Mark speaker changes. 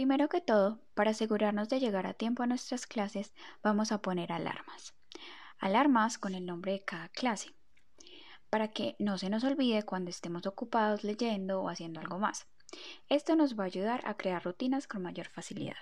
Speaker 1: Primero que todo, para asegurarnos de llegar a tiempo a nuestras clases, vamos a poner alarmas. Alarmas con el nombre de cada clase, para que no se nos olvide cuando estemos ocupados leyendo o haciendo algo más. Esto nos va a ayudar a crear rutinas con mayor facilidad.